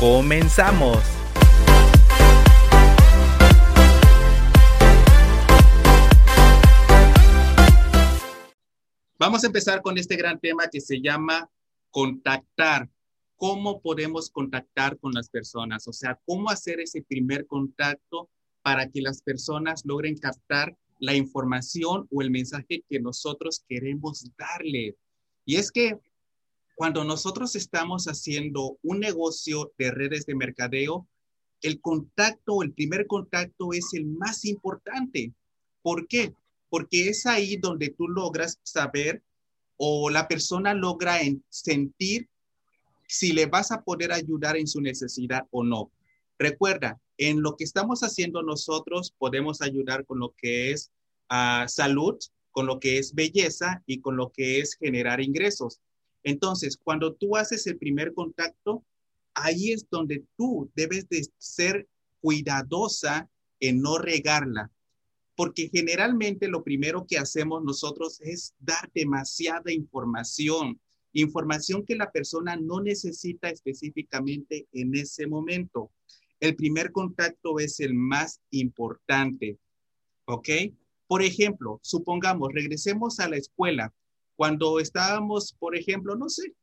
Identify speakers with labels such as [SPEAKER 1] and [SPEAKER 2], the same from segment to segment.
[SPEAKER 1] ¡Comenzamos! Vamos a empezar con este gran tema que se llama contactar. ¿Cómo podemos contactar con las personas? O sea, ¿cómo hacer ese primer contacto para que las personas logren captar la información o el mensaje que nosotros queremos darle? Y es que cuando nosotros estamos haciendo un negocio de redes de mercadeo, el contacto, el primer contacto es el más importante. ¿Por qué? Porque es ahí donde tú logras saber o la persona logra sentir si le vas a poder ayudar en su necesidad o no. Recuerda, en lo que estamos haciendo nosotros podemos ayudar con lo que es ah, salud, con lo que es belleza y con lo que es generar ingresos. Entonces, cuando tú haces el primer contacto, ahí es donde tú debes de ser cuidadosa en no regarla, porque generalmente lo primero que hacemos nosotros es dar demasiada información, información que la persona no necesita específicamente en ese momento. El primer contacto es el más importante, ¿ok? Por ejemplo, supongamos, regresemos a la escuela cuando estábamos, por ejemplo, no sé,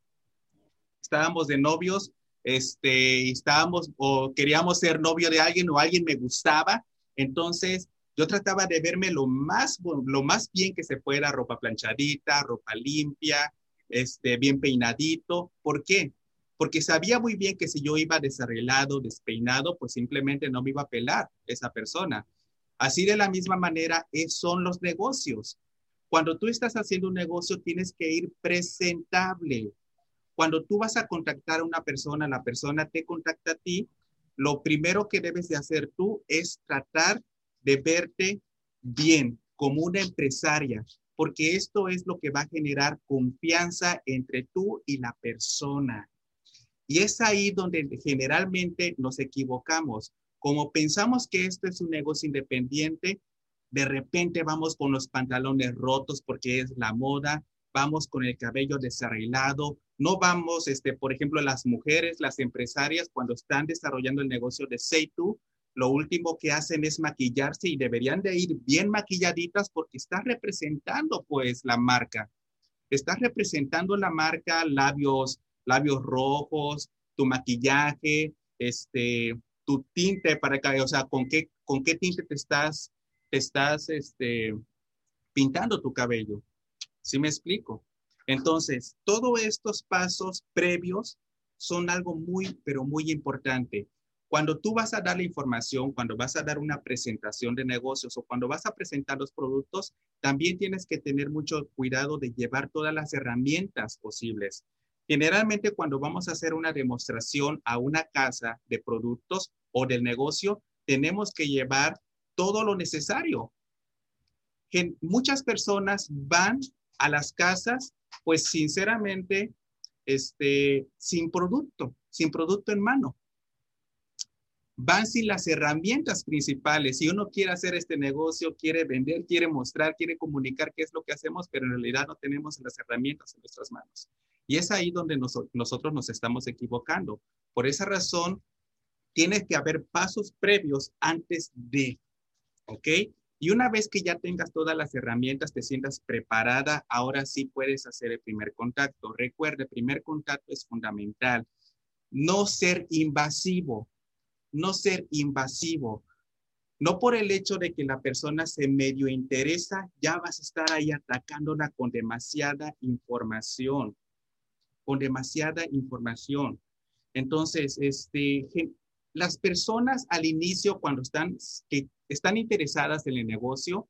[SPEAKER 1] estábamos de novios, este, estábamos o queríamos ser novio de alguien o alguien me gustaba, entonces yo trataba de verme lo más, lo más bien que se fuera, ropa planchadita, ropa limpia, este, bien peinadito. ¿Por qué? Porque sabía muy bien que si yo iba desarreglado, despeinado, pues simplemente no me iba a pelar esa persona. Así de la misma manera son los negocios. Cuando tú estás haciendo un negocio, tienes que ir presentable. Cuando tú vas a contactar a una persona, la persona te contacta a ti, lo primero que debes de hacer tú es tratar de verte bien como una empresaria, porque esto es lo que va a generar confianza entre tú y la persona. Y es ahí donde generalmente nos equivocamos. Como pensamos que esto es un negocio independiente, de repente vamos con los pantalones rotos porque es la moda, vamos con el cabello desarreglado, no vamos, este, por ejemplo, las mujeres, las empresarias, cuando están desarrollando el negocio de Seitu, lo último que hacen es maquillarse y deberían de ir bien maquilladitas porque está representando pues la marca. Estás representando la marca, labios, labios rojos, tu maquillaje, este, tu tinte para que, o sea, con qué, con qué tinte te estás estás este, pintando tu cabello. ¿Sí me explico? Entonces, todos estos pasos previos son algo muy, pero muy importante. Cuando tú vas a dar la información, cuando vas a dar una presentación de negocios o cuando vas a presentar los productos, también tienes que tener mucho cuidado de llevar todas las herramientas posibles. Generalmente cuando vamos a hacer una demostración a una casa de productos o del negocio, tenemos que llevar todo lo necesario. muchas personas van a las casas, pues sinceramente, este, sin producto, sin producto en mano. Van sin las herramientas principales. Si uno quiere hacer este negocio, quiere vender, quiere mostrar, quiere comunicar qué es lo que hacemos, pero en realidad no tenemos las herramientas en nuestras manos. Y es ahí donde nosotros nos estamos equivocando. Por esa razón, tiene que haber pasos previos antes de ¿ok? Y una vez que ya tengas todas las herramientas, te sientas preparada, ahora sí puedes hacer el primer contacto. Recuerde, el primer contacto es fundamental. No ser invasivo, no ser invasivo. No por el hecho de que la persona se medio interesa, ya vas a estar ahí atacándola con demasiada información, con demasiada información. Entonces, este, las personas al inicio, cuando están, están interesadas en el negocio,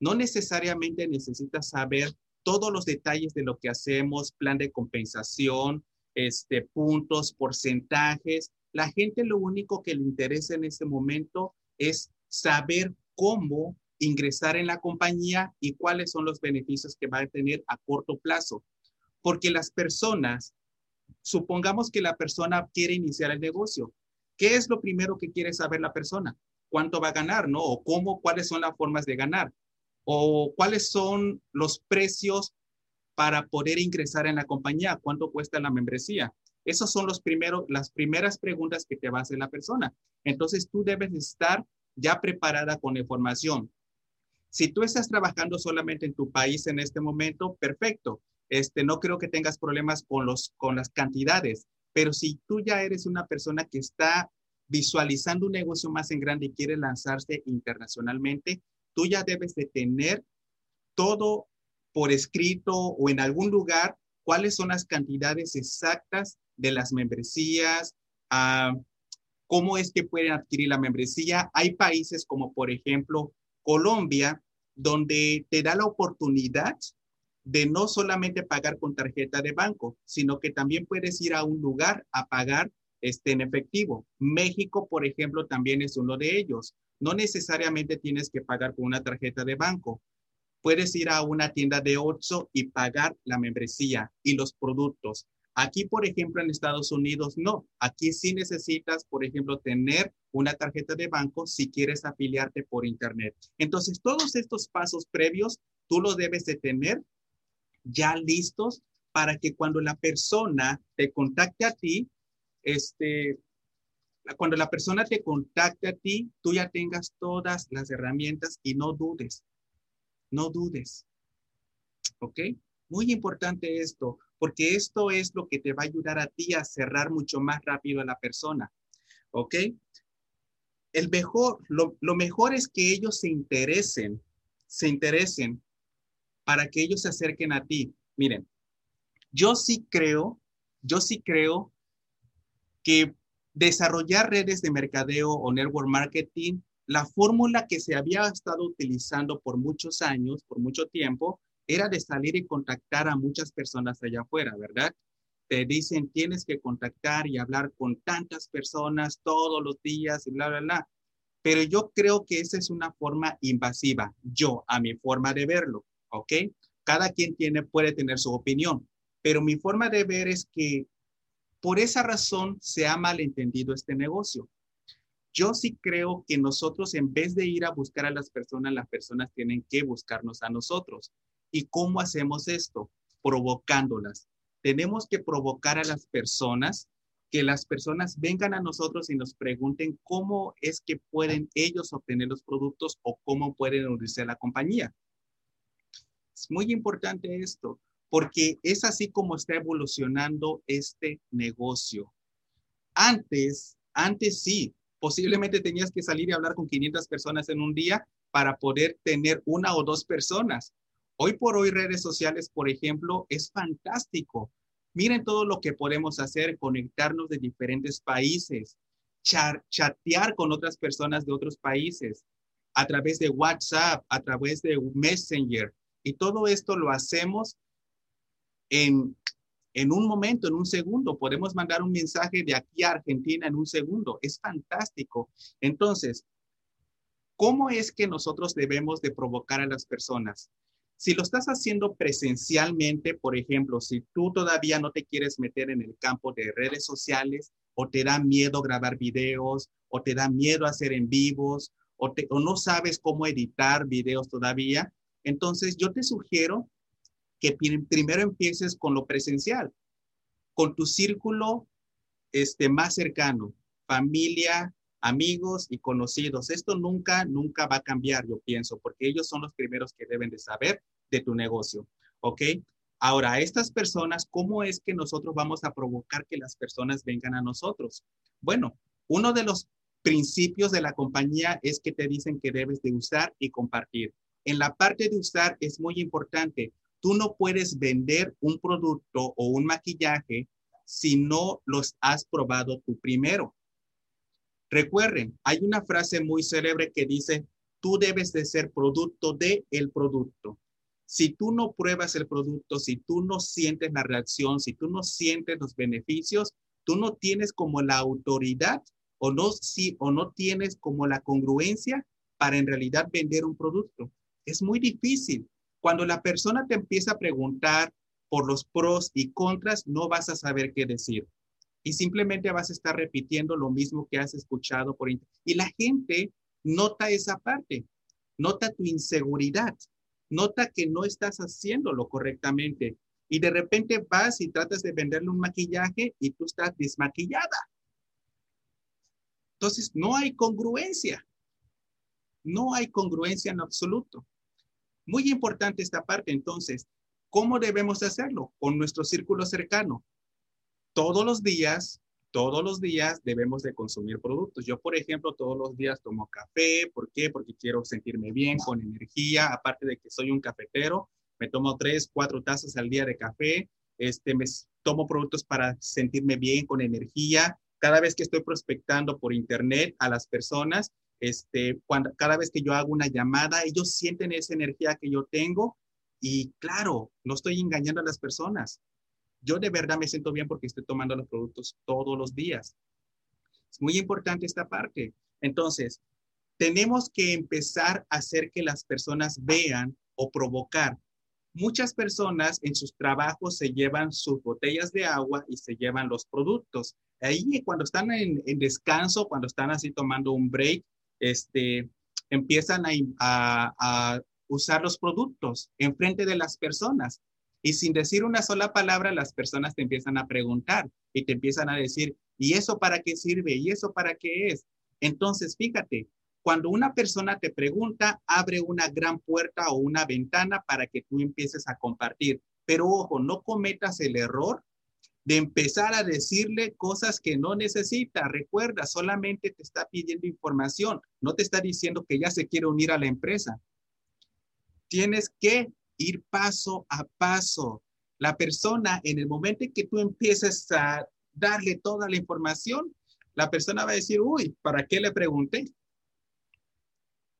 [SPEAKER 1] no necesariamente necesitas saber todos los detalles de lo que hacemos, plan de compensación, este, puntos, porcentajes. La gente lo único que le interesa en este momento es saber cómo ingresar en la compañía y cuáles son los beneficios que va a tener a corto plazo. Porque las personas, supongamos que la persona quiere iniciar el negocio. ¿Qué es lo primero que quiere saber la persona? ¿Cuánto va a ganar, no? O cómo, cuáles son las formas de ganar. O cuáles son los precios para poder ingresar en la compañía, cuánto cuesta la membresía. Esos son los primeros, las primeras preguntas que te va a hacer la persona. Entonces tú debes estar ya preparada con información. Si tú estás trabajando solamente en tu país en este momento, perfecto. Este, no creo que tengas problemas con, los, con las cantidades, pero si tú ya eres una persona que está visualizando un negocio más en grande y quiere lanzarse internacionalmente, tú ya debes de tener todo por escrito o en algún lugar cuáles son las cantidades exactas de las membresías, ah, cómo es que pueden adquirir la membresía. Hay países como por ejemplo Colombia, donde te da la oportunidad de no solamente pagar con tarjeta de banco, sino que también puedes ir a un lugar a pagar este, en efectivo. México, por ejemplo, también es uno de ellos. No necesariamente tienes que pagar con una tarjeta de banco. Puedes ir a una tienda de Oxxo y pagar la membresía y los productos. Aquí, por ejemplo, en Estados Unidos, no. Aquí sí necesitas, por ejemplo, tener una tarjeta de banco si quieres afiliarte por Internet. Entonces, todos estos pasos previos, tú los debes de tener ya listos para que cuando la persona te contacte a ti, este, cuando la persona te contacte a ti, tú ya tengas todas las herramientas y no dudes. No dudes. ¿Ok? Muy importante esto, porque esto es lo que te va a ayudar a ti a cerrar mucho más rápido a la persona. ¿Ok? El mejor, lo, lo mejor es que ellos se interesen, se interesen para que ellos se acerquen a ti. Miren, yo sí creo, yo sí creo que desarrollar redes de mercadeo o network marketing, la fórmula que se había estado utilizando por muchos años, por mucho tiempo, era de salir y contactar a muchas personas allá afuera, ¿verdad? Te dicen, tienes que contactar y hablar con tantas personas todos los días y bla, bla, bla. Pero yo creo que esa es una forma invasiva, yo, a mi forma de verlo, ¿ok? Cada quien tiene, puede tener su opinión, pero mi forma de ver es que por esa razón se ha malentendido este negocio. Yo sí creo que nosotros, en vez de ir a buscar a las personas, las personas tienen que buscarnos a nosotros. ¿Y cómo hacemos esto? Provocándolas. Tenemos que provocar a las personas, que las personas vengan a nosotros y nos pregunten cómo es que pueden ellos obtener los productos o cómo pueden unirse a la compañía. Es muy importante esto, porque es así como está evolucionando este negocio. Antes, antes sí, posiblemente tenías que salir y hablar con 500 personas en un día para poder tener una o dos personas. Hoy por hoy redes sociales, por ejemplo, es fantástico. Miren todo lo que podemos hacer, conectarnos de diferentes países, chatear con otras personas de otros países, a través de WhatsApp, a través de Messenger. Y todo esto lo hacemos en, en un momento, en un segundo. Podemos mandar un mensaje de aquí a Argentina en un segundo. Es fantástico. Entonces, ¿cómo es que nosotros debemos de provocar a las personas? Si lo estás haciendo presencialmente, por ejemplo, si tú todavía no te quieres meter en el campo de redes sociales o te da miedo grabar videos o te da miedo hacer en vivos o, o no sabes cómo editar videos todavía, entonces yo te sugiero que primero empieces con lo presencial, con tu círculo este, más cercano, familia, amigos y conocidos. Esto nunca, nunca va a cambiar, yo pienso, porque ellos son los primeros que deben de saber de tu negocio. ¿Ok? Ahora, estas personas, ¿cómo es que nosotros vamos a provocar que las personas vengan a nosotros? Bueno, uno de los principios de la compañía es que te dicen que debes de usar y compartir. En la parte de usar es muy importante. Tú no puedes vender un producto o un maquillaje si no los has probado tú primero. Recuerden, hay una frase muy célebre que dice, tú debes de ser producto de el producto. Si tú no pruebas el producto, si tú no sientes la reacción, si tú no sientes los beneficios, tú no tienes como la autoridad o no, si, o no tienes como la congruencia para en realidad vender un producto. Es muy difícil. Cuando la persona te empieza a preguntar por los pros y contras, no vas a saber qué decir. Y simplemente vas a estar repitiendo lo mismo que has escuchado por internet. Y la gente nota esa parte, nota tu inseguridad, nota que no estás haciéndolo correctamente. Y de repente vas y tratas de venderle un maquillaje y tú estás desmaquillada. Entonces, no hay congruencia. No hay congruencia en absoluto. Muy importante esta parte. Entonces, ¿cómo debemos hacerlo? Con nuestro círculo cercano. Todos los días, todos los días debemos de consumir productos. Yo, por ejemplo, todos los días tomo café. ¿Por qué? Porque quiero sentirme bien, con energía. Aparte de que soy un cafetero, me tomo tres, cuatro tazas al día de café. Este, me tomo productos para sentirme bien, con energía cada vez que estoy prospectando por internet a las personas, este, cuando, cada vez que yo hago una llamada, ellos sienten esa energía que yo tengo y claro, no estoy engañando a las personas. Yo de verdad me siento bien porque estoy tomando los productos todos los días. Es muy importante esta parte. Entonces, tenemos que empezar a hacer que las personas vean o provocar. Muchas personas en sus trabajos se llevan sus botellas de agua y se llevan los productos ahí cuando están en, descanso, cuando están así tomando un break, este, empiezan a, usar los productos en frente de las personas. Y sin decir una sola palabra, las personas te empiezan a preguntar y te empiezan a decir, ¿y eso para qué sirve? ¿Y eso para qué es? Entonces, fíjate, cuando una persona te pregunta, abre una gran puerta o una ventana para que tú empieces a compartir. Pero ojo, no cometas el error de empezar a decirle cosas que no necesita. Recuerda, solamente te está pidiendo información, no te está diciendo que ya se quiere unir a la empresa. Tienes que ir paso a paso. La persona, en el momento en que tú empieces a darle toda la información, la persona va a decir, uy, ¿para qué le pregunté?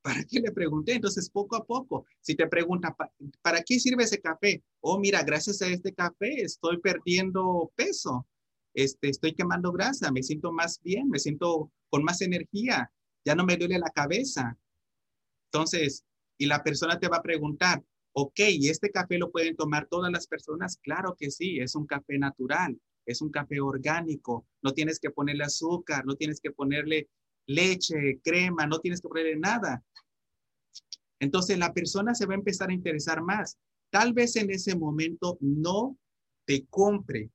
[SPEAKER 1] ¿Para qué le pregunté? Entonces, poco a poco, si te pregunta, ¿para qué sirve ese café? Oh, mira, gracias a este café estoy perdiendo peso, este, estoy quemando grasa, me siento más bien, me siento con más energía, ya no me duele la cabeza. Entonces, y la persona te va a preguntar, ok, ¿y este café lo pueden tomar todas las personas? Claro que sí, es un café natural, es un café orgánico, no tienes que ponerle azúcar, no tienes que ponerle leche, crema, no tienes que ponerle nada. Entonces la persona se va a empezar a interesar más. Tal vez en ese momento no te compre,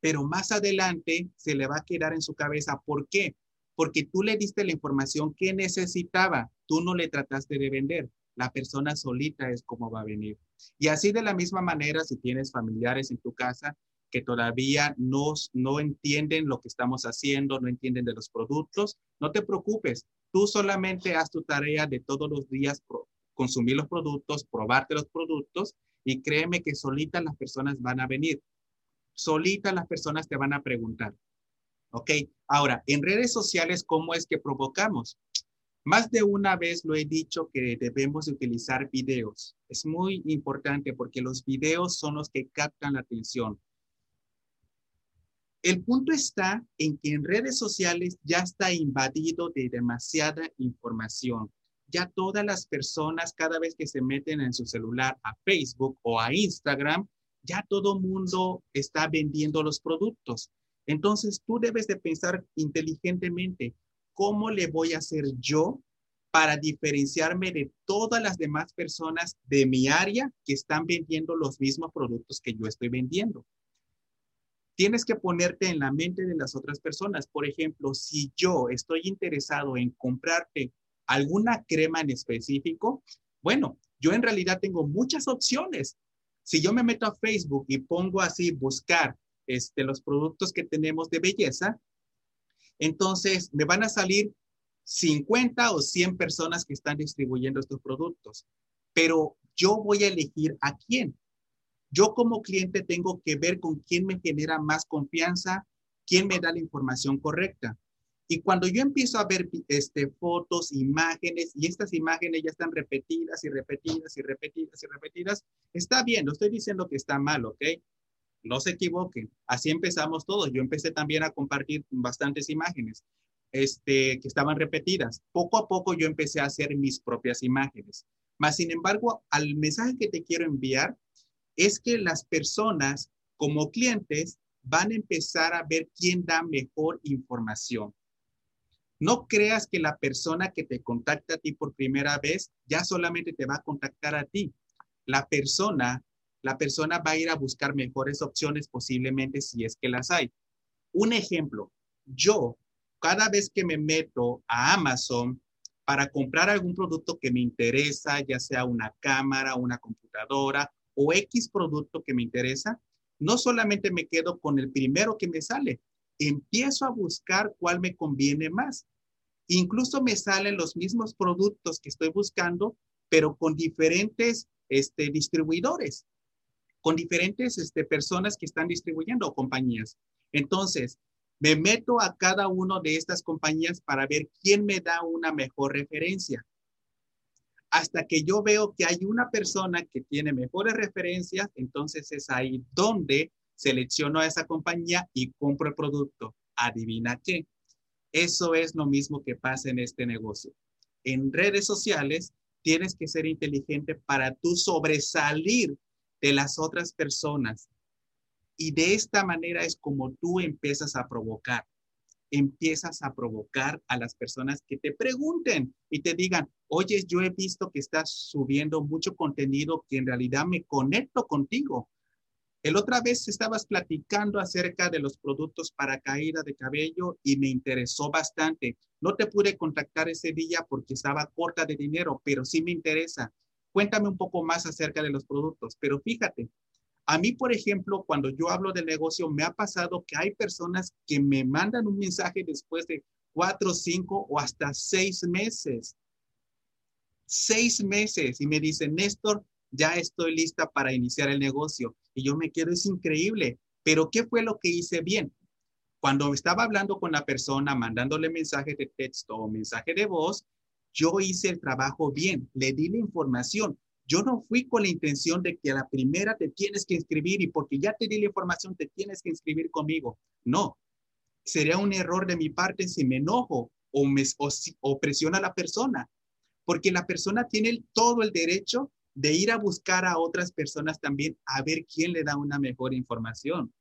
[SPEAKER 1] pero más adelante se le va a quedar en su cabeza. ¿Por qué? Porque tú le diste la información que necesitaba, tú no le trataste de vender. La persona solita es como va a venir. Y así de la misma manera, si tienes familiares en tu casa, que todavía no, no entienden lo que estamos haciendo, no entienden de los productos, no te preocupes. Tú solamente haz tu tarea de todos los días consumir los productos, probarte los productos y créeme que solitas las personas van a venir. Solitas las personas te van a preguntar. ¿Ok? Ahora, en redes sociales, ¿cómo es que provocamos? Más de una vez lo he dicho que debemos utilizar videos. Es muy importante porque los videos son los que captan la atención. El punto está en que en redes sociales ya está invadido de demasiada información. Ya todas las personas, cada vez que se meten en su celular a Facebook o a Instagram, ya todo mundo está vendiendo los productos. Entonces tú debes de pensar inteligentemente, ¿cómo le voy a hacer yo para diferenciarme de todas las demás personas de mi área que están vendiendo los mismos productos que yo estoy vendiendo? Tienes que ponerte en la mente de las otras personas. Por ejemplo, si yo estoy interesado en comprarte alguna crema en específico, bueno, yo en realidad tengo muchas opciones. Si yo me meto a Facebook y pongo así buscar este, los productos que tenemos de belleza, entonces me van a salir 50 o 100 personas que están distribuyendo estos productos. Pero yo voy a elegir a quién. Yo como cliente tengo que ver con quién me genera más confianza, quién me da la información correcta. Y cuando yo empiezo a ver este, fotos, imágenes, y estas imágenes ya están repetidas y repetidas y repetidas y repetidas, está bien, no estoy diciendo que está mal, ¿ok? No se equivoquen. Así empezamos todos. Yo empecé también a compartir bastantes imágenes este, que estaban repetidas. Poco a poco yo empecé a hacer mis propias imágenes. Más sin embargo, al mensaje que te quiero enviar es que las personas como clientes van a empezar a ver quién da mejor información. No creas que la persona que te contacta a ti por primera vez ya solamente te va a contactar a ti. La persona, la persona va a ir a buscar mejores opciones posiblemente si es que las hay. Un ejemplo, yo cada vez que me meto a Amazon para comprar algún producto que me interesa, ya sea una cámara, una computadora o X producto que me interesa, no solamente me quedo con el primero que me sale, empiezo a buscar cuál me conviene más. Incluso me salen los mismos productos que estoy buscando, pero con diferentes este, distribuidores, con diferentes este, personas que están distribuyendo o compañías. Entonces, me meto a cada una de estas compañías para ver quién me da una mejor referencia. Hasta que yo veo que hay una persona que tiene mejores referencias, entonces es ahí donde selecciono a esa compañía y compro el producto. Adivina qué. Eso es lo mismo que pasa en este negocio. En redes sociales tienes que ser inteligente para tú sobresalir de las otras personas. Y de esta manera es como tú empiezas a provocar. Empiezas a provocar a las personas que te pregunten y te digan, oye, yo he visto que estás subiendo mucho contenido que en realidad me conecto contigo. El otra vez estabas platicando acerca de los productos para caída de cabello y me interesó bastante. No te pude contactar ese día porque estaba corta de dinero, pero sí me interesa. Cuéntame un poco más acerca de los productos. Pero fíjate, a mí, por ejemplo, cuando yo hablo de negocio, me ha pasado que hay personas que me mandan un mensaje después de cuatro, cinco o hasta seis meses. Seis meses y me dicen, Néstor, ya estoy lista para iniciar el negocio. Y yo me quedo, es increíble, pero ¿qué fue lo que hice bien? Cuando estaba hablando con la persona, mandándole mensaje de texto o mensaje de voz, yo hice el trabajo bien, le di la información. Yo no fui con la intención de que a la primera te tienes que inscribir y porque ya te di la información te tienes que inscribir conmigo. No, sería un error de mi parte si me enojo o, me, o, presiona a la persona, porque la persona tiene todo el derecho de ir a buscar a otras personas también a ver quién le da una mejor información.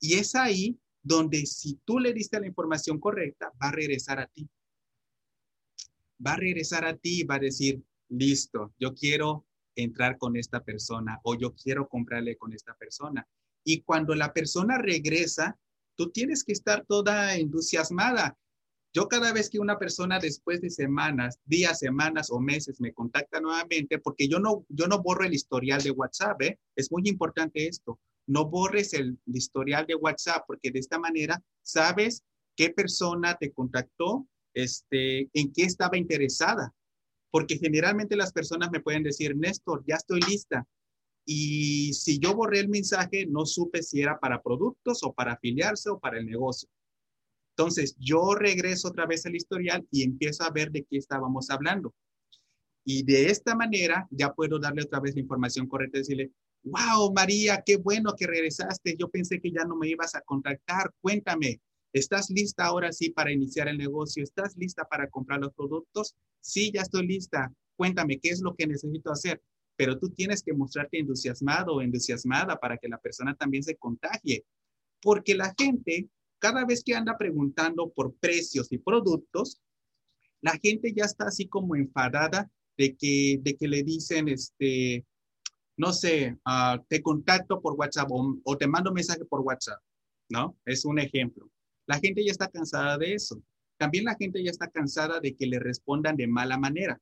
[SPEAKER 1] Y es ahí donde si tú le diste la información correcta, va a regresar a ti. Va a regresar a ti y va a decir, listo, yo quiero entrar con esta persona o yo quiero comprarle con esta persona. Y cuando la persona regresa, tú tienes que estar toda entusiasmada. Yo cada vez que una persona después de semanas, días, semanas o meses me contacta nuevamente, porque yo no, yo no borro el historial de WhatsApp, ¿eh? es muy importante esto. No borres el, historial de WhatsApp, porque de esta manera sabes qué persona te contactó, este, en qué estaba interesada. Porque generalmente las personas me pueden decir, Néstor, ya estoy lista. Y si yo borré el mensaje, no supe si era para productos o para afiliarse o para el negocio. Entonces, yo regreso otra vez al historial y empiezo a ver de qué estábamos hablando. Y de esta manera ya puedo darle otra vez la información correcta y decirle, wow, María, qué bueno que regresaste. Yo pensé que ya no me ibas a contactar. Cuéntame, ¿estás lista ahora sí para iniciar el negocio? ¿Estás lista para comprar los productos? Sí, ya estoy lista. Cuéntame, ¿qué es lo que necesito hacer? Pero tú tienes que mostrarte entusiasmado o entusiasmada para que la persona también se contagie. Porque la gente cada vez que anda preguntando por precios y productos, la gente ya está así como enfadada de que, de que le dicen, este, no sé, ah, te contacto por WhatsApp o, te mando mensaje por WhatsApp, ¿no? Es un ejemplo. La gente ya está cansada de eso. También la gente ya está cansada de que le respondan de mala manera.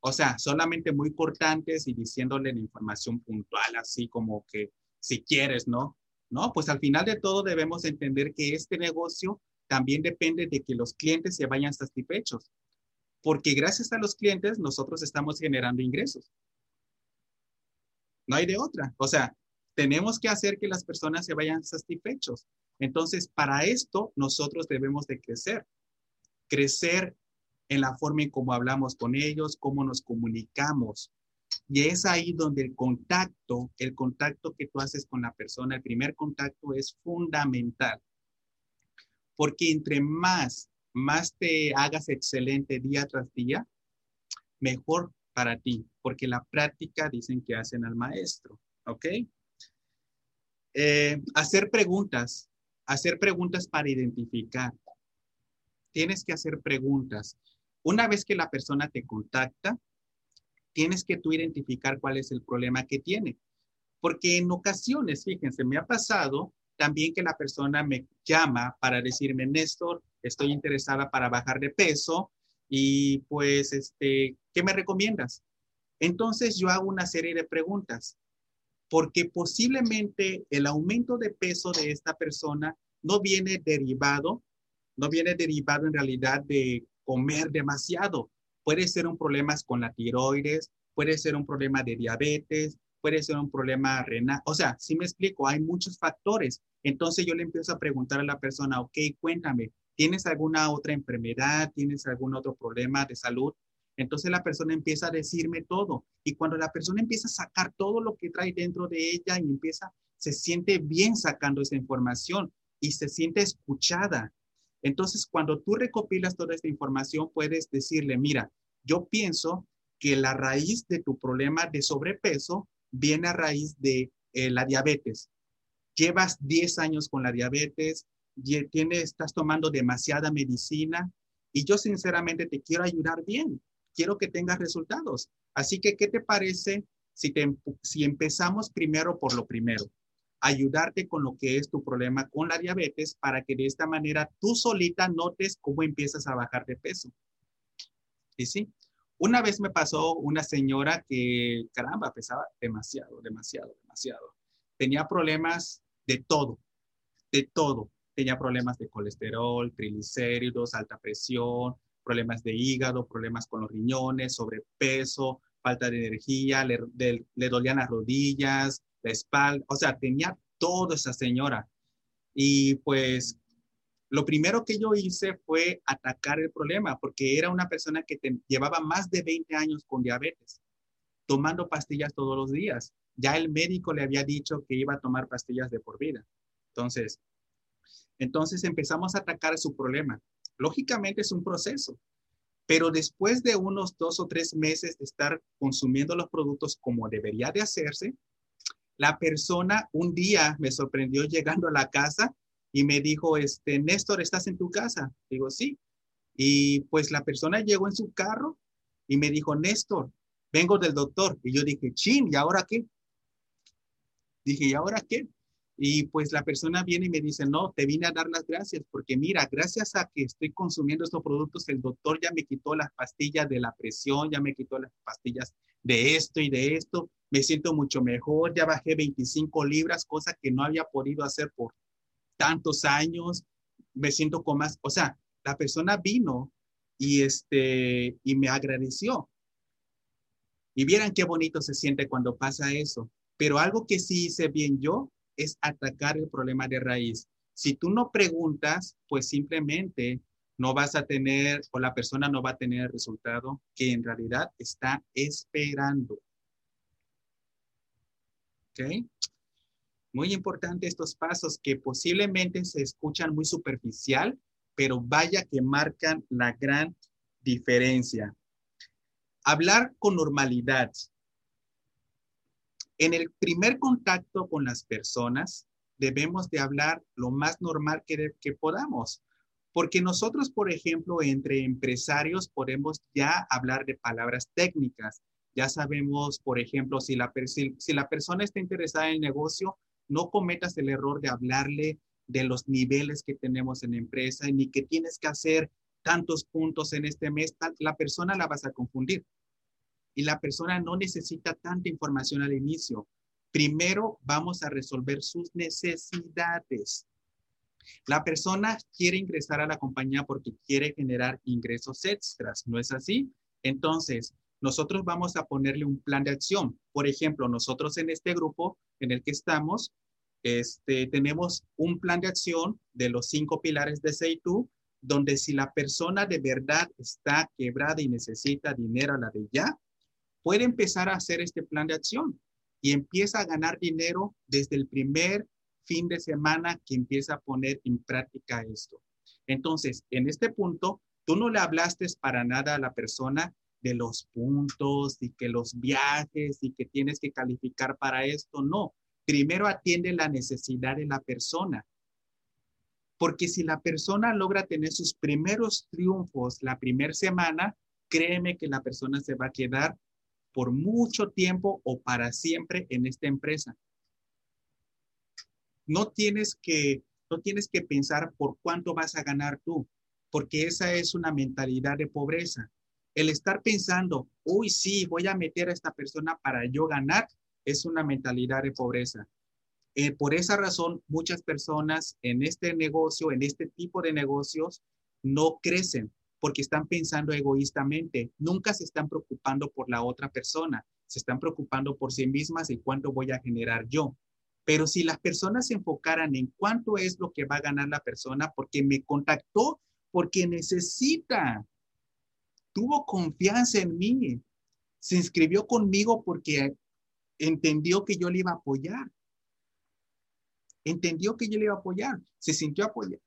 [SPEAKER 1] O sea, solamente muy cortantes y diciéndole la información puntual, así como que si quieres, ¿no? ¿no? Pues al final de todo debemos entender que este negocio también depende de que los clientes se vayan satisfechos, porque gracias a los clientes nosotros estamos generando ingresos. No hay de otra. O sea, tenemos que hacer que las personas se vayan satisfechos. Entonces, para esto, nosotros debemos de crecer. Crecer en la forma en cómo hablamos con ellos, cómo nos comunicamos. Y es ahí donde el contacto, el contacto que tú haces con la persona, el primer contacto es fundamental. Porque entre más, más te hagas excelente día tras día, mejor para ti, porque la práctica dicen que hacen al maestro, ¿ok? Eh, hacer preguntas, hacer preguntas para identificar. Tienes que hacer preguntas. Una vez que la persona te contacta, tienes que tú identificar cuál es el problema que tiene. Porque en ocasiones, fíjense, me ha pasado también que la persona me llama para decirme, Néstor, estoy interesada para bajar de peso y pues, este, ¿qué me recomiendas? Entonces yo hago una serie de preguntas, porque posiblemente el aumento de peso de esta persona no viene derivado, no viene derivado en realidad de comer demasiado. Puede ser un problema con la tiroides, puede ser un problema de diabetes, puede ser un problema renal. O sea, si me explico, hay muchos factores. Entonces yo le empiezo a preguntar a la persona, ok, cuéntame, ¿tienes alguna otra enfermedad? ¿Tienes algún otro problema de salud? Entonces la persona empieza a decirme todo. Y cuando la persona empieza a sacar todo lo que trae dentro de ella y empieza, se siente bien sacando esa información y se siente escuchada. Entonces, cuando tú recopilas toda esta información, puedes decirle, mira, yo pienso que la raíz de tu problema de sobrepeso viene a raíz de eh, la diabetes. Llevas 10 años con la diabetes, tienes, estás tomando demasiada medicina y yo sinceramente te quiero ayudar bien, quiero que tengas resultados. Así que, ¿qué te parece si, si empezamos primero por lo primero? ayudarte con lo que es tu problema con la diabetes para que de esta manera tú solita notes cómo empiezas a bajar de peso. Y sí, una vez me pasó una señora que, caramba, pesaba demasiado, demasiado, demasiado. Tenía problemas de todo, de todo. Tenía problemas de colesterol, triglicéridos, alta presión, problemas de hígado, problemas con los riñones, sobrepeso, falta de energía, le, le dolían las rodillas, la espalda, o sea, tenía toda esa señora. Y pues lo primero que yo hice fue atacar el problema, porque era una persona que llevaba más de 20 años con diabetes, tomando pastillas todos los días. Ya el médico le había dicho que iba a tomar pastillas de por vida. Entonces, entonces empezamos a atacar su problema. Lógicamente es un proceso, pero después de unos dos o tres meses de estar consumiendo los productos como debería de hacerse, la persona un día me sorprendió llegando a la casa y me dijo, este, Néstor, ¿estás en tu casa? Digo, sí. Y pues la persona llegó en su carro y me dijo, Néstor, vengo del doctor. Y yo dije, chin, ¿y ahora qué? Dije, ¿y ahora qué? Y pues la persona viene y me dice, no, te vine a dar las gracias porque mira, gracias a que estoy consumiendo estos productos, el doctor ya me quitó las pastillas de la presión, ya me quitó las pastillas de esto y de esto, me siento mucho mejor, ya bajé 25 libras, cosa que no había podido hacer por tantos años, me siento con más, o sea, la persona vino y este y me agradeció. Y vieran qué bonito se siente cuando pasa eso. Pero algo que sí hice bien yo es atacar el problema de raíz. Si tú no preguntas, pues simplemente no vas a tener o la persona no va a tener el resultado que en realidad está esperando. ¿Ok? Muy importante estos pasos que posiblemente se escuchan muy superficial, pero vaya que marcan la gran diferencia. Hablar con normalidad. En el primer contacto con las personas, debemos de hablar lo más normal que, podamos. Porque nosotros, por ejemplo, entre empresarios podemos ya hablar de palabras técnicas. Ya sabemos, por ejemplo, si la, si la persona está interesada en el negocio, no cometas el error de hablarle de los niveles que tenemos en la empresa, ni que tienes que hacer tantos puntos en este mes, la persona la vas a confundir. Y la persona no necesita tanta información al inicio. Primero vamos a resolver sus necesidades. La persona quiere ingresar a la compañía porque quiere generar ingresos extras, ¿no es así? Entonces, nosotros vamos a ponerle un plan de acción. Por ejemplo, nosotros en este grupo en el que estamos, este, tenemos un plan de acción de los cinco pilares de Seitu, donde si la persona de verdad está quebrada y necesita dinero a la de ya, puede empezar a hacer este plan de acción y empieza a ganar dinero desde el primer fin de semana que empieza a poner en práctica esto. Entonces, en este punto, tú no le hablaste para nada a la persona de los puntos y que los viajes y que tienes que calificar para esto. No, primero atiende la necesidad de la persona. Porque si la persona logra tener sus primeros triunfos la primera semana, créeme que la persona se va a quedar por mucho tiempo o para siempre en esta empresa. No tienes que, no tienes que pensar por cuánto vas a ganar tú, porque esa es una mentalidad de pobreza. El estar pensando, uy, sí, voy a meter a esta persona para yo ganar, es una mentalidad de pobreza. Eh, por esa razón, muchas personas en este negocio, en este tipo de negocios, no crecen porque están pensando egoístamente. Nunca se están preocupando por la otra persona. Se están preocupando por sí mismas y cuánto voy a generar yo. Pero si las personas se enfocaran en cuánto es lo que va a ganar la persona porque me contactó, porque necesita, tuvo confianza en mí, se inscribió conmigo porque entendió que yo le iba a apoyar. Entendió que yo le iba a apoyar, se sintió apoyada.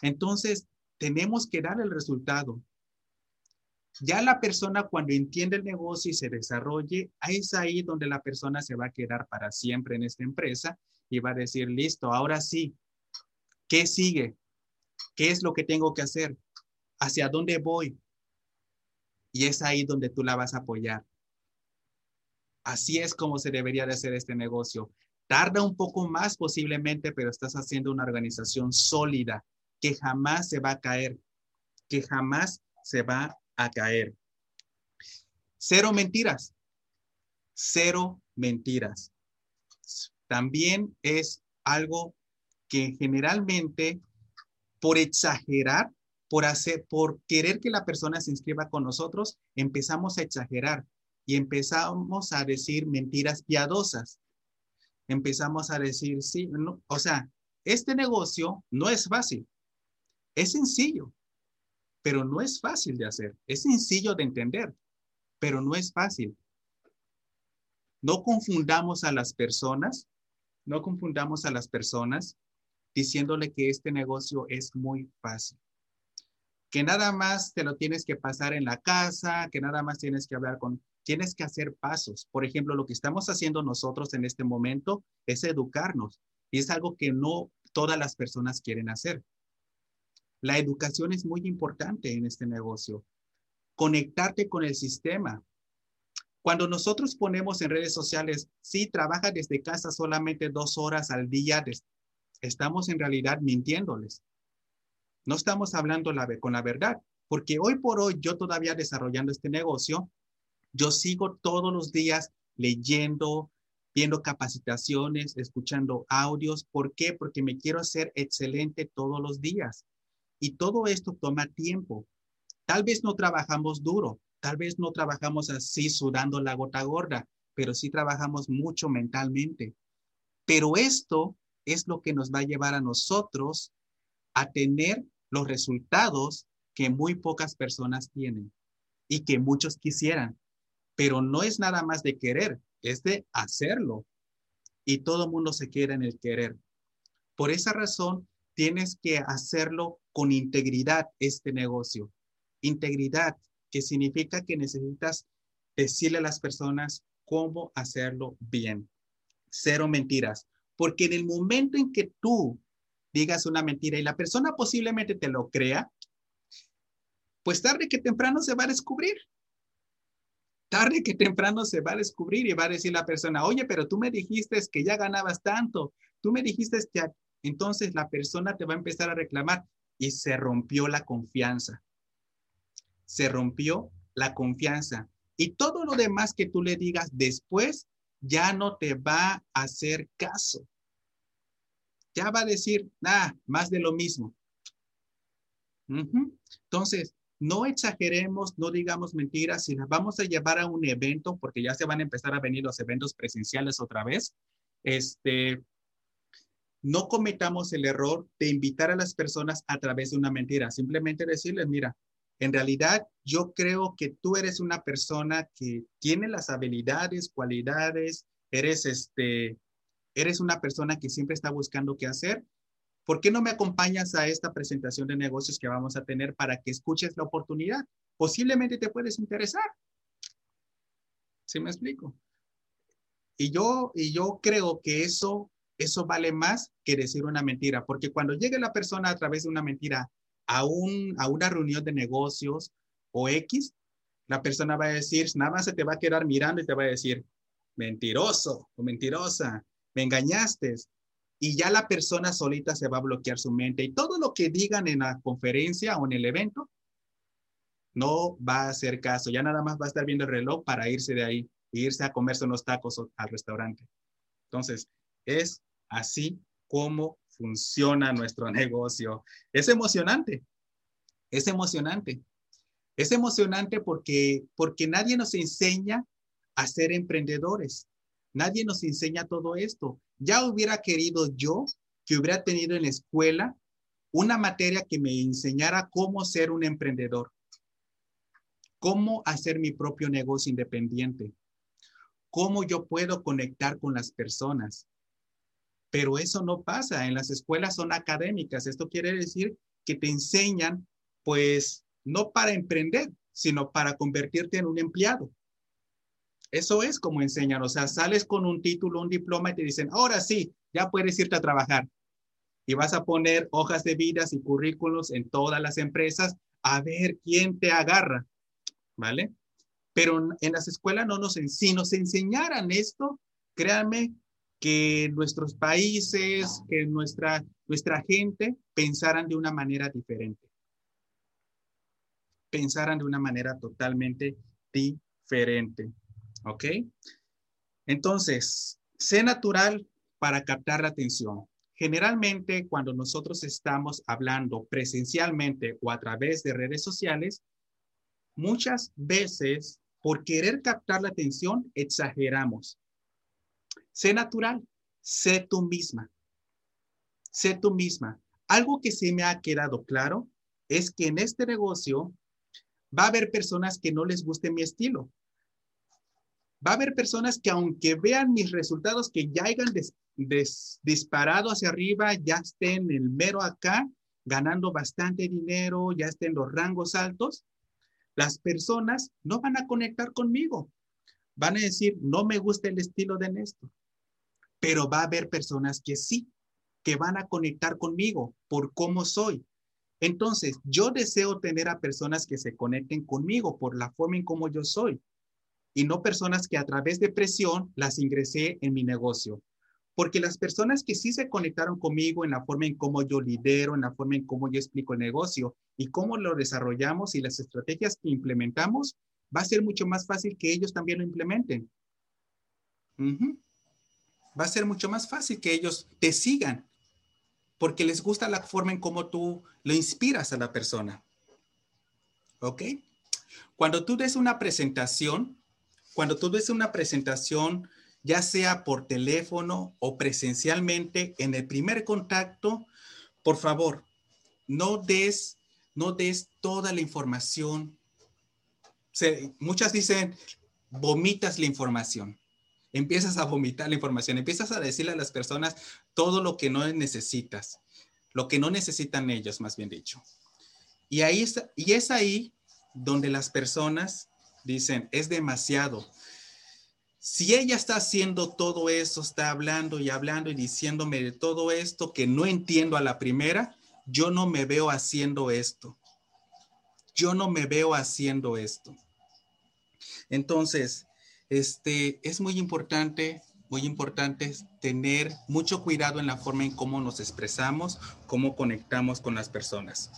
[SPEAKER 1] Entonces, tenemos que dar el resultado. Ya la persona cuando entiende el negocio y se desarrolle, es ahí donde la persona se va a quedar para siempre en esta empresa y va a decir, listo, ahora sí, ¿qué sigue? ¿Qué es lo que tengo que hacer? ¿Hacia dónde voy? Y es ahí donde tú la vas a apoyar. Así es como se debería de hacer este negocio. Tarda un poco más posiblemente, pero estás haciendo una organización sólida que jamás se va a caer, que jamás se va a caer. Cero mentiras. Cero mentiras. También es algo que generalmente por exagerar por hacer, por querer que la persona se inscriba con nosotros, empezamos a exagerar y empezamos a decir mentiras piadosas. Empezamos a decir, sí, o sea, este negocio no es fácil. Es sencillo, pero no es fácil de hacer. Es sencillo de entender, pero no es fácil. No confundamos a las personas, no confundamos a las personas diciéndole que este negocio es muy fácil que nada más te lo tienes que pasar en la casa, que nada más tienes que hablar con, tienes que hacer pasos. Por ejemplo, lo que estamos haciendo nosotros en este momento es educarnos y es algo que no todas las personas quieren hacer. La educación es muy importante en este negocio. Conectarte con el sistema. Cuando nosotros ponemos en redes sociales, sí, trabaja desde casa solamente dos horas al día, estamos en realidad mintiéndoles no estamos hablando la, con la verdad, porque hoy por hoy yo todavía desarrollando este negocio, yo sigo todos los días leyendo, viendo capacitaciones, escuchando audios. ¿Por qué? Porque me quiero hacer excelente todos los días. Y todo esto toma tiempo. Tal vez no trabajamos duro, tal vez no trabajamos así sudando la gota gorda, pero sí trabajamos mucho mentalmente. Pero esto es lo que nos va a llevar a nosotros a tener los resultados que muy pocas personas tienen y que muchos quisieran. Pero no es nada más de querer, es de hacerlo. Y todo el mundo se quiere en el querer. Por esa razón, tienes que hacerlo con integridad este negocio. Integridad, que significa que necesitas decirle a las personas cómo hacerlo bien. Cero mentiras. Porque en el momento en que tú digas una mentira y la persona posiblemente te lo crea, pues tarde que temprano se va a descubrir. Tarde que temprano se va a descubrir y va a decir la persona, oye, pero tú me dijiste que ya ganabas tanto, tú me dijiste que entonces la persona te va a empezar a reclamar y se rompió la confianza. Se rompió la confianza. Y todo lo demás que tú le digas después ya no te va a hacer caso ya va a decir, nada, más de lo mismo. Entonces, no exageremos, no digamos mentiras, si las vamos a llevar a un evento, porque ya se van a empezar a venir los eventos presenciales otra vez, este, no cometamos el error de invitar a las personas a través de una mentira. Simplemente decirles, mira, en realidad yo creo que tú eres una persona que tiene las habilidades, cualidades, eres este, eres una persona que siempre está buscando qué hacer. ¿Por qué no me acompañas a esta presentación de negocios que vamos a tener para que escuches la oportunidad? Posiblemente te puedes interesar. ¿Sí me explico? Y yo, y yo creo que eso, eso vale más que decir una mentira, porque cuando llegue la persona a través de una mentira a, un, a una reunión de negocios o X, la persona va a decir, nada más se te va a quedar mirando y te va a decir, mentiroso o mentirosa, me engañaste. Y ya la persona solita se va a bloquear su mente y todo lo que digan en la conferencia o en el evento no va a hacer caso. Ya nada más va a estar viendo el reloj para irse de ahí e irse a comerse unos tacos al restaurante. Entonces, es así como funciona nuestro negocio. Es emocionante. Es emocionante. Es emocionante porque, porque nadie nos enseña a ser emprendedores. Nadie nos enseña todo esto. Ya hubiera querido yo que hubiera tenido en la escuela una materia que me enseñara cómo ser un emprendedor, cómo hacer mi propio negocio independiente, cómo yo puedo conectar con las personas. Pero eso no pasa, en las escuelas son académicas. Esto quiere decir que te enseñan, pues, no para emprender, sino para convertirte en un empleado. Eso es como enseñan, o sea, sales con un título, un diploma y te dicen, ahora sí, ya puedes irte a trabajar. Y vas a poner hojas de vidas y currículos en todas las empresas a ver quién te agarra, ¿vale? Pero en las escuelas no nos, si nos enseñaran esto, créanme que nuestros países, que nuestra, nuestra gente pensaran de una manera diferente. Pensaran de una manera totalmente diferente. ¿Ok? Entonces, sé natural para captar la atención. Generalmente, cuando nosotros estamos hablando presencialmente o a través de redes sociales, muchas veces, por querer captar la atención, exageramos. Sé natural, sé tú misma. Sé tú misma. Algo que sí me ha quedado claro es que en este negocio va a haber personas que no les guste mi estilo va a haber personas que aunque vean mis resultados que ya hayan disparado hacia arriba, ya estén el mero acá, ganando bastante dinero, ya estén los rangos altos, las personas no van a conectar conmigo. Van a decir, no me gusta el estilo de Néstor. Pero va a haber personas que sí, que van a conectar conmigo por cómo soy. Entonces, yo deseo tener a personas que se conecten conmigo por la forma en cómo yo soy y no personas que a través de presión las ingresé en mi negocio. Porque las personas que sí se conectaron conmigo en la forma en cómo yo lidero, en la forma en cómo yo explico el negocio y cómo lo desarrollamos y las estrategias que implementamos, va a ser mucho más fácil que ellos también lo implementen. Va a ser mucho más fácil que ellos te sigan porque les gusta la forma en cómo tú lo inspiras a la persona. ¿Ok? Cuando tú des una presentación, cuando tú ves una presentación, ya sea por teléfono o presencialmente, en el primer contacto, por favor, no des, no des toda la información. Muchas dicen, vomitas la información. Empiezas a vomitar la información, empiezas a decirle a las personas todo lo que no necesitas, lo que no necesitan ellos, más bien dicho. Y ahí y es ahí donde las personas Dicen, es demasiado. Si ella está haciendo todo eso, está hablando y hablando y diciéndome de todo esto que no entiendo a la primera, yo no me veo haciendo esto. Yo no me veo haciendo esto. Entonces, este es muy importante, muy importante tener mucho cuidado en la forma en cómo nos expresamos, cómo conectamos con las personas.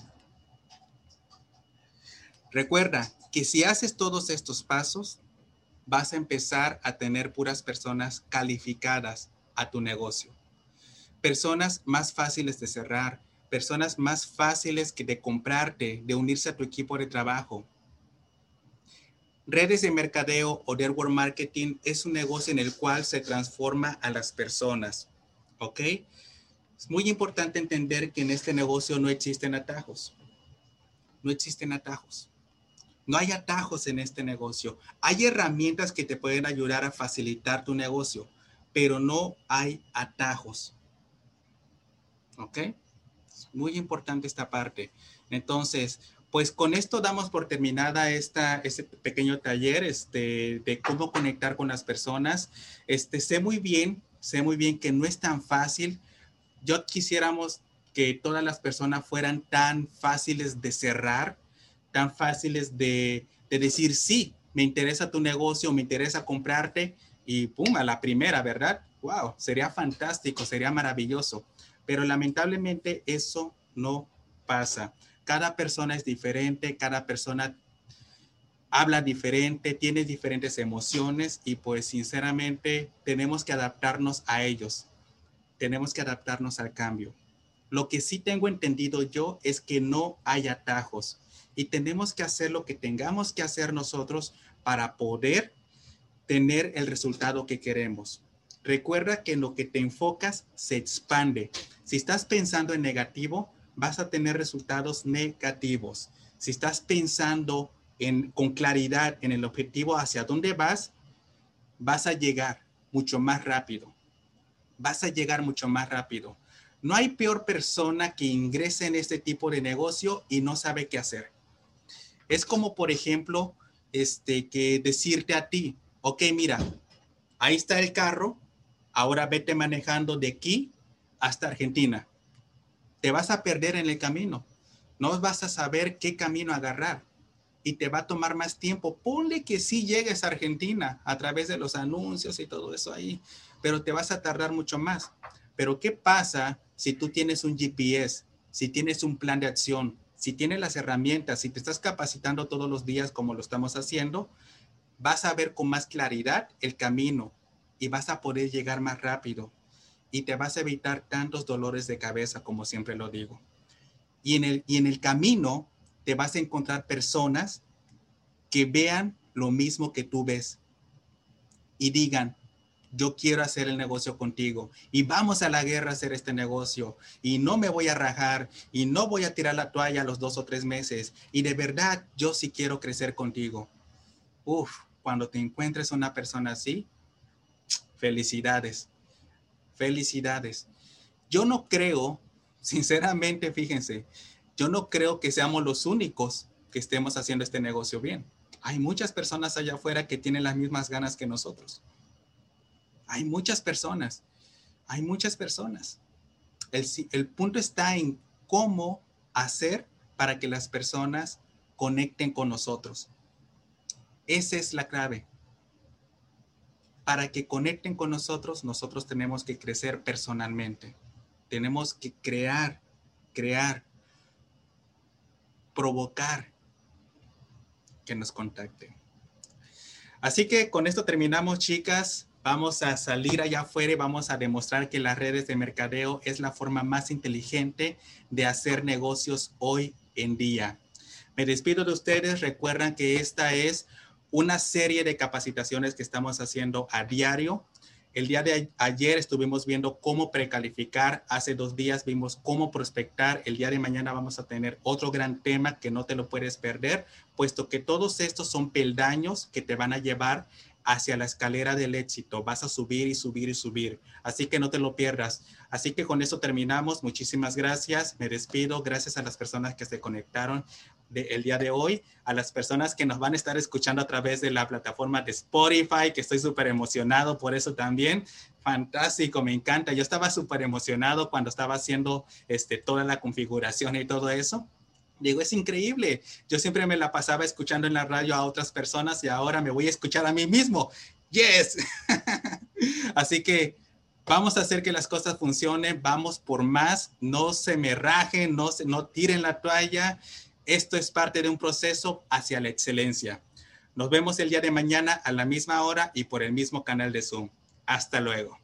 [SPEAKER 1] Recuerda que si haces todos estos pasos, vas a empezar a tener puras personas calificadas a tu negocio. Personas más fáciles de cerrar, personas más fáciles que de comprarte, de unirse a tu equipo de trabajo. Redes de mercadeo o network marketing es un negocio en el cual se transforma a las personas, ¿ok? Es muy importante entender que en este negocio no existen atajos. No existen atajos. No hay atajos en este negocio. Hay herramientas que te pueden ayudar a facilitar tu negocio, pero no hay atajos. ¿Ok? Es muy importante esta parte. Entonces, pues con esto damos por terminada esta, este pequeño taller este, de cómo conectar con las personas. Este, sé muy bien, sé muy bien que no es tan fácil. Yo quisiéramos que todas las personas fueran tan fáciles de cerrar, tan fáciles de, de decir, sí, me interesa tu negocio, me interesa comprarte y pum, a la primera, ¿verdad? Wow, sería fantástico, sería maravilloso. Pero lamentablemente eso no pasa. Cada persona es diferente, cada persona habla diferente, tiene diferentes emociones y pues sinceramente tenemos que adaptarnos a ellos. Tenemos que adaptarnos al cambio. Lo que sí tengo entendido yo es que no hay atajos y tenemos que hacer lo que tengamos que hacer nosotros para poder tener el resultado que queremos. Recuerda que en lo que te enfocas se expande. Si estás pensando en negativo, vas a tener resultados negativos. Si estás pensando en, con claridad en el objetivo hacia dónde vas, vas a llegar mucho más rápido. Vas a llegar mucho más rápido. No hay peor persona que ingrese en este tipo de negocio y no sabe qué hacer. Es como, por ejemplo, este, que decirte a ti, ok, mira, ahí está el carro, ahora vete manejando de aquí hasta Argentina te vas a perder en el camino. No vas a saber qué camino agarrar y te va a tomar más tiempo. Ponle que sí llegues a Argentina a través de los anuncios y todo eso ahí, pero te vas a tardar mucho más. Pero ¿qué pasa si tú tienes un GPS, si tienes un plan de acción, si tienes las herramientas, si te estás capacitando todos los días como lo estamos haciendo? Vas a ver con más claridad el camino y vas a poder llegar más rápido y te vas a evitar tantos dolores de cabeza, como siempre lo digo. Y en el, y en el camino te vas a encontrar personas que vean lo mismo que tú ves y digan, yo quiero hacer el negocio contigo y vamos a la guerra a hacer este negocio y no me voy a rajar y no voy a tirar la toalla a los dos o tres meses y de verdad yo sí quiero crecer contigo. Uf, cuando te encuentres una persona así, felicidades. Felicidades. Yo no creo, sinceramente, fíjense, yo no creo que seamos los únicos que estemos haciendo este negocio bien. Hay muchas personas allá afuera que tienen las mismas ganas que nosotros. Hay muchas personas, hay muchas personas. El, el punto está en cómo hacer para que las personas conecten con nosotros. Esa es la clave para que conecten con nosotros, nosotros tenemos que crecer personalmente. Tenemos que crear, crear, provocar que nos contacten. Así que con esto terminamos, chicas. Vamos a salir allá afuera y vamos a demostrar que las redes de mercadeo es la forma más inteligente de hacer negocios hoy en día. Me despido de ustedes. Recuerdan que esta es una serie de capacitaciones que estamos haciendo a diario. El día de ayer estuvimos viendo cómo precalificar, hace dos días vimos cómo prospectar, el día de mañana vamos a tener otro gran tema que no te lo puedes perder, puesto que todos estos son peldaños que te van a llevar hacia la escalera del éxito. Vas a subir y subir y subir. Así que no te lo pierdas. Así que con eso terminamos. Muchísimas gracias. Me despido. Gracias a las personas que se conectaron el día de hoy, a las personas que nos van a estar escuchando a través de la plataforma de Spotify, que estoy súper emocionado por eso también. Fantástico, me encanta. Yo estaba súper emocionado cuando estaba haciendo este, toda la configuración y todo eso. Digo, es increíble. Yo siempre me la pasaba escuchando en la radio a otras personas y ahora me voy a escuchar a mí mismo. Yes. Así que vamos a hacer que las cosas funcionen, vamos por más, no se me rajen, no, se, no tiren la toalla esto es parte de un proceso hacia la excelencia. Nos vemos el día de mañana a la misma hora y por el mismo canal de Zoom. Hasta luego.